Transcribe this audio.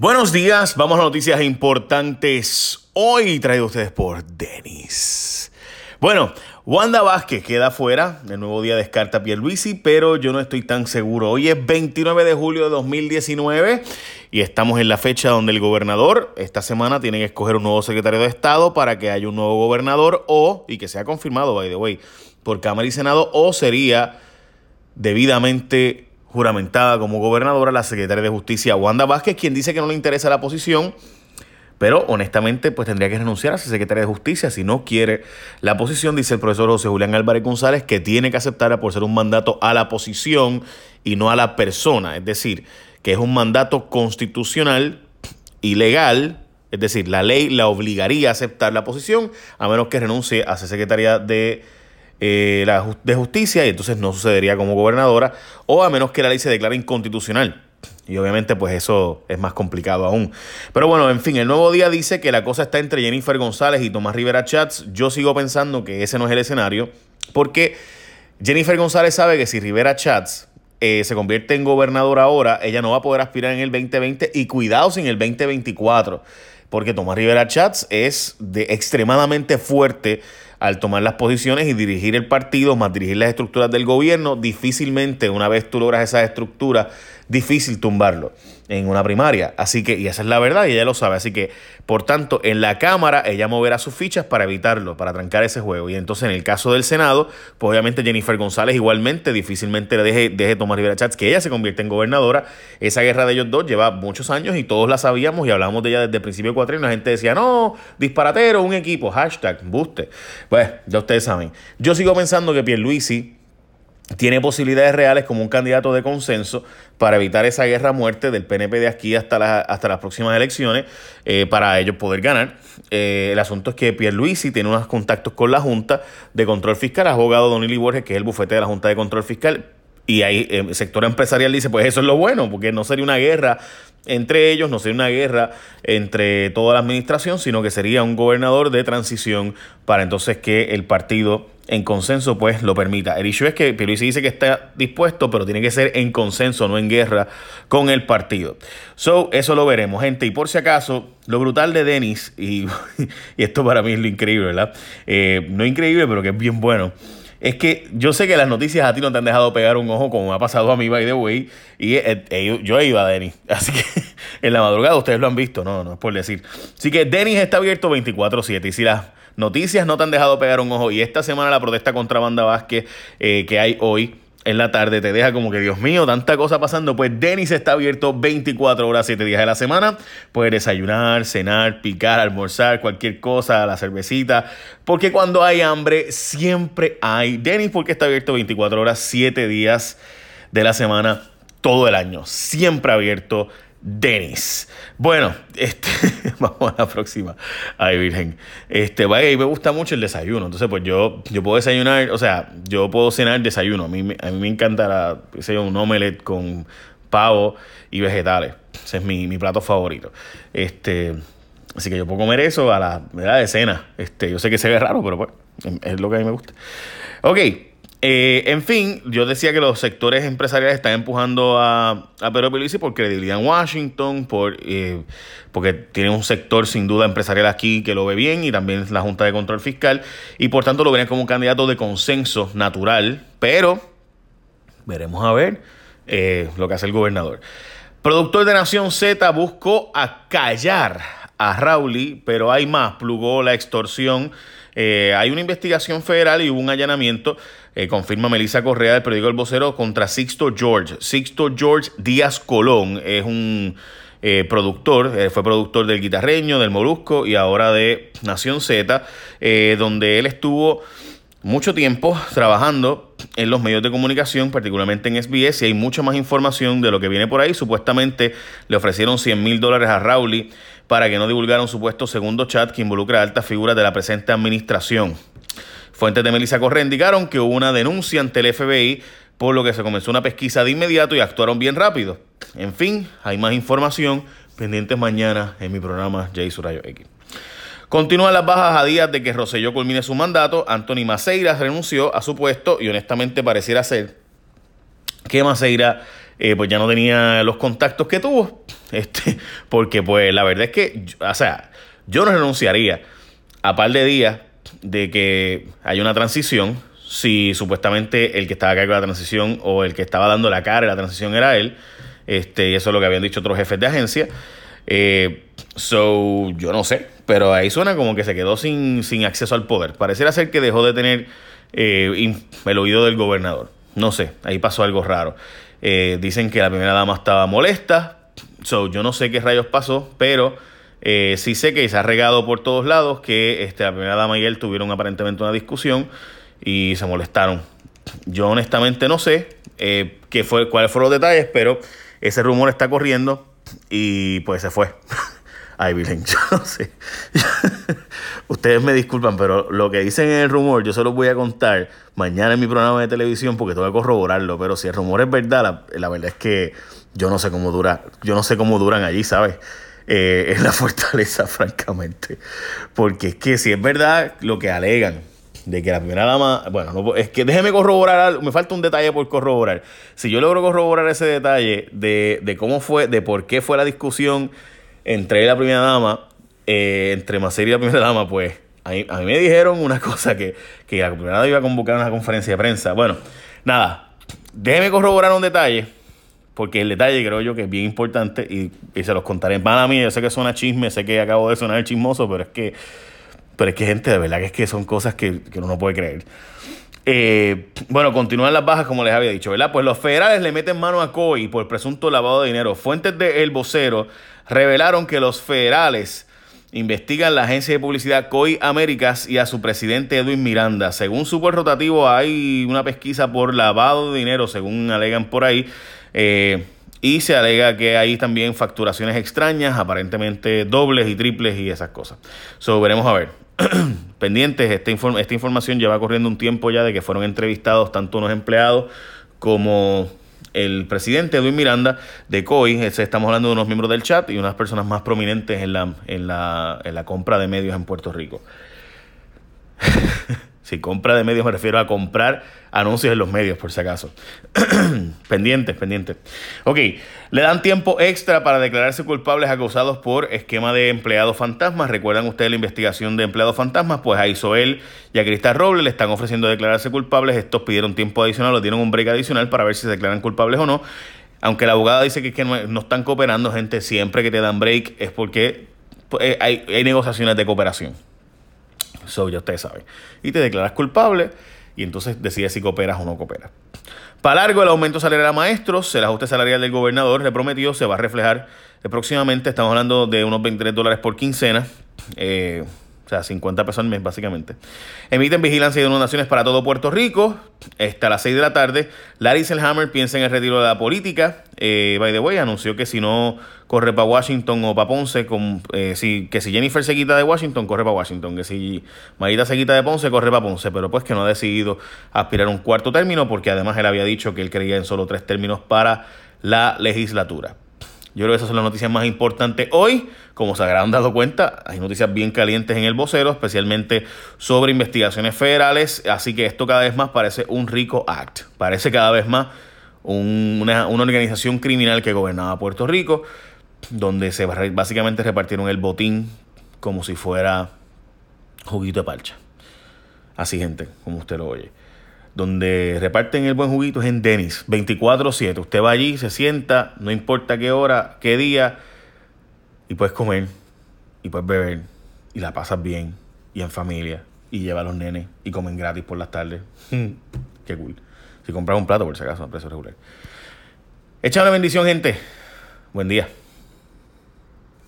Buenos días, vamos a noticias importantes. Hoy traído ustedes por Denis. Bueno, Wanda Vázquez queda fuera. El nuevo día descarta a Pierluisi, pero yo no estoy tan seguro. Hoy es 29 de julio de 2019 y estamos en la fecha donde el gobernador esta semana tiene que escoger un nuevo secretario de Estado para que haya un nuevo gobernador o, y que sea confirmado, by the way, por Cámara y Senado, o sería debidamente juramentada como gobernadora la secretaria de Justicia Wanda Vázquez, quien dice que no le interesa la posición, pero honestamente pues tendría que renunciar a ser secretaria de Justicia si no quiere la posición, dice el profesor José Julián Álvarez González, que tiene que aceptarla por ser un mandato a la posición y no a la persona, es decir, que es un mandato constitucional y legal, es decir, la ley la obligaría a aceptar la posición a menos que renuncie a ser secretaria de eh, la, de justicia y entonces no sucedería como gobernadora o a menos que la ley se declare inconstitucional. Y obviamente pues eso es más complicado aún. Pero bueno, en fin, el nuevo día dice que la cosa está entre Jennifer González y Tomás Rivera Chats. Yo sigo pensando que ese no es el escenario porque Jennifer González sabe que si Rivera Chats eh, se convierte en gobernadora ahora, ella no va a poder aspirar en el 2020 y cuidado sin el 2024 porque Tomás Rivera Chats es de extremadamente fuerte al tomar las posiciones y dirigir el partido, más dirigir las estructuras del gobierno, difícilmente una vez tú logras esa estructura, difícil tumbarlo en una primaria. Así que, y esa es la verdad, y ella lo sabe. Así que, por tanto, en la Cámara ella moverá sus fichas para evitarlo, para trancar ese juego. Y entonces, en el caso del Senado, pues obviamente Jennifer González igualmente difícilmente le deje, deje tomar Rivera Chats que ella se convierte en gobernadora. Esa guerra de ellos dos lleva muchos años y todos la sabíamos y hablábamos de ella desde el principio de cuatro y la gente decía, no, disparatero, un equipo, hashtag, buste. Pues, ya ustedes saben. Yo sigo pensando que Pierluisi tiene posibilidades reales como un candidato de consenso para evitar esa guerra muerte del PNP de aquí hasta, hasta las próximas elecciones eh, para ellos poder ganar. Eh, el asunto es que Pierluisi tiene unos contactos con la Junta de Control Fiscal, abogado Don Ili Borges, que es el bufete de la Junta de Control Fiscal, y ahí eh, el sector empresarial dice, pues eso es lo bueno, porque no sería una guerra entre ellos, no sería una guerra entre toda la administración, sino que sería un gobernador de transición para entonces que el partido en consenso pues lo permita. El issue es que Pierluisi dice que está dispuesto, pero tiene que ser en consenso, no en guerra con el partido. So, eso lo veremos, gente. Y por si acaso, lo brutal de Denis, y, y esto para mí es lo increíble, ¿verdad? Eh, no increíble, pero que es bien bueno es que yo sé que las noticias a ti no te han dejado pegar un ojo como ha pasado a mí, by the way, y eh, eh, yo he ido a Denis. Así que en la madrugada ustedes lo han visto, no, no es por decir. Así que Denis está abierto 24-7 y si las noticias no te han dejado pegar un ojo y esta semana la protesta contra Banda Vázquez eh, que hay hoy en la tarde te deja como que, Dios mío, tanta cosa pasando. Pues Denis está abierto 24 horas, 7 días de la semana. Puedes desayunar, cenar, picar, almorzar, cualquier cosa, la cervecita. Porque cuando hay hambre, siempre hay. Denis, porque está abierto 24 horas, 7 días de la semana, todo el año. Siempre abierto. Denis. Bueno, este, vamos a la próxima. Ay, Virgen. Este, vaya, y me gusta mucho el desayuno. Entonces, pues yo, yo puedo desayunar, o sea, yo puedo cenar desayuno. A mí, a mí me encanta la, un omelette con pavo y vegetales. Ese es mi, mi plato favorito. Este, así que yo puedo comer eso a la edad de cena. Este, yo sé que se ve raro, pero pues es lo que a mí me gusta. Ok, eh, en fin, yo decía que los sectores empresariales están empujando a, a Pedro Pierluisi por credibilidad en Washington, eh, porque tiene un sector sin duda empresarial aquí que lo ve bien y también la Junta de Control Fiscal y por tanto lo ven como un candidato de consenso natural, pero veremos a ver eh, lo que hace el gobernador. Productor de Nación Z buscó acallar a Rauli, pero hay más, plugó la extorsión eh, hay una investigación federal y hubo un allanamiento, eh, confirma Melissa Correa del periódico El Vocero, contra Sixto George. Sixto George Díaz Colón es un eh, productor, fue productor del Guitarreño, del Molusco y ahora de Nación Z, donde él estuvo mucho tiempo trabajando en los medios de comunicación, particularmente en SBS, y hay mucha más información de lo que viene por ahí. Supuestamente le ofrecieron 100 mil dólares a Rowley para que no divulgara un supuesto segundo chat que involucra a altas figuras de la presente administración. Fuentes de Melissa Correa indicaron que hubo una denuncia ante el FBI, por lo que se comenzó una pesquisa de inmediato y actuaron bien rápido. En fin, hay más información pendientes mañana en mi programa Jay Surayo X. Continúan las bajas a días de que Roselló culmine su mandato. Anthony Maceira renunció a su puesto y honestamente pareciera ser que Maceira eh, pues ya no tenía los contactos que tuvo. Este, porque pues la verdad es que, o sea, yo no renunciaría a par de días de que haya una transición, si supuestamente el que estaba a cargo de la transición o el que estaba dando la cara de la transición era él, este, y eso es lo que habían dicho otros jefes de agencia. Eh, so, yo no sé, pero ahí suena como que se quedó sin, sin acceso al poder. Pareciera ser que dejó de tener eh, el oído del gobernador. No sé, ahí pasó algo raro. Eh, dicen que la primera dama estaba molesta. So, yo no sé qué rayos pasó, pero eh, sí sé que se ha regado por todos lados que este, la primera dama y él tuvieron aparentemente una discusión y se molestaron. Yo honestamente no sé eh, qué fue, cuáles fueron los detalles, pero ese rumor está corriendo y pues se fue. Ay, Virgen, yo no sé. Ustedes me disculpan, pero lo que dicen en el rumor, yo se los voy a contar mañana en mi programa de televisión porque tengo que corroborarlo. Pero si el rumor es verdad, la, verdad es que yo no sé cómo dura, yo no sé cómo duran allí, ¿sabes? Eh, en la fortaleza, francamente. Porque es que si es verdad lo que alegan de que la primera dama, bueno, es que déjeme corroborar, me falta un detalle por corroborar. Si yo logro corroborar ese detalle de, de cómo fue, de por qué fue la discusión entre la primera dama, eh, entre Macer y la primera dama, pues a mí, me dijeron una cosa que, que la primera dama iba a convocar una conferencia de prensa. Bueno, nada, déjeme corroborar un detalle, porque el detalle creo yo que es bien importante y, se los contaré. Para mí, yo sé que suena chisme, sé que acabo de sonar chismoso, pero es que, pero es que gente, de verdad que es que son cosas que, uno no puede creer. Eh, bueno, continúan las bajas, como les había dicho, ¿verdad? Pues los federales le meten mano a COI por presunto lavado de dinero. Fuentes de El Vocero revelaron que los federales investigan la agencia de publicidad COI Américas y a su presidente Edwin Miranda. Según su rotativo, hay una pesquisa por lavado de dinero, según alegan por ahí. Eh, y se alega que hay también facturaciones extrañas, aparentemente dobles y triples y esas cosas. So, veremos a ver. Pendientes, esta, esta información lleva corriendo un tiempo ya de que fueron entrevistados tanto unos empleados como el presidente Edwin Miranda de COI, estamos hablando de unos miembros del chat y unas personas más prominentes en la, en la, en la compra de medios en Puerto Rico. Si compra de medios me refiero a comprar anuncios en los medios, por si acaso. pendientes, pendientes. Ok, le dan tiempo extra para declararse culpables acusados por esquema de empleados fantasmas. ¿Recuerdan ustedes la investigación de empleados fantasmas? Pues a Isoel y a Cristal Robles le están ofreciendo declararse culpables. Estos pidieron tiempo adicional, o dieron un break adicional para ver si se declaran culpables o no. Aunque la abogada dice que, que no, están cooperando, gente, siempre que te dan break es porque pues, hay negociaciones de cooperación. So, ya ustedes saben. Y te declaras culpable y entonces decides si cooperas o no cooperas. Para largo, el aumento salarial a maestros, el ajuste salarial del gobernador le prometió, se va a reflejar próximamente. Estamos hablando de unos 23 dólares por quincena. Eh, o sea, 50 pesos al mes, básicamente. Emiten vigilancia y donaciones para todo Puerto Rico. Está a las 6 de la tarde. Larry Selhammer piensa en el retiro de la política. Eh, by the way, anunció que si no corre para Washington o para Ponce, eh, que si Jennifer se quita de Washington, corre para Washington. Que si Marita se quita de Ponce, corre para Ponce. Pero pues que no ha decidido aspirar a un cuarto término, porque además él había dicho que él creía en solo tres términos para la legislatura. Yo creo que esas son las noticias más importantes hoy. Como se habrán dado cuenta, hay noticias bien calientes en el vocero, especialmente sobre investigaciones federales. Así que esto cada vez más parece un rico act. Parece cada vez más una, organización criminal que gobernaba Puerto Rico, donde se básicamente repartieron el botín como si fuera juguito de parcha. Así, gente, como usted lo oye donde reparten el buen juguito es en Denis, 24-7. Usted va allí, se sienta, no importa qué hora, qué día, y puedes comer, y puedes beber, y la pasas bien, y en familia, y lleva a los nenes, y comen gratis por las tardes. qué cool. Si compras un plato, por si acaso, a precio regular. Echa una bendición, gente. Buen día.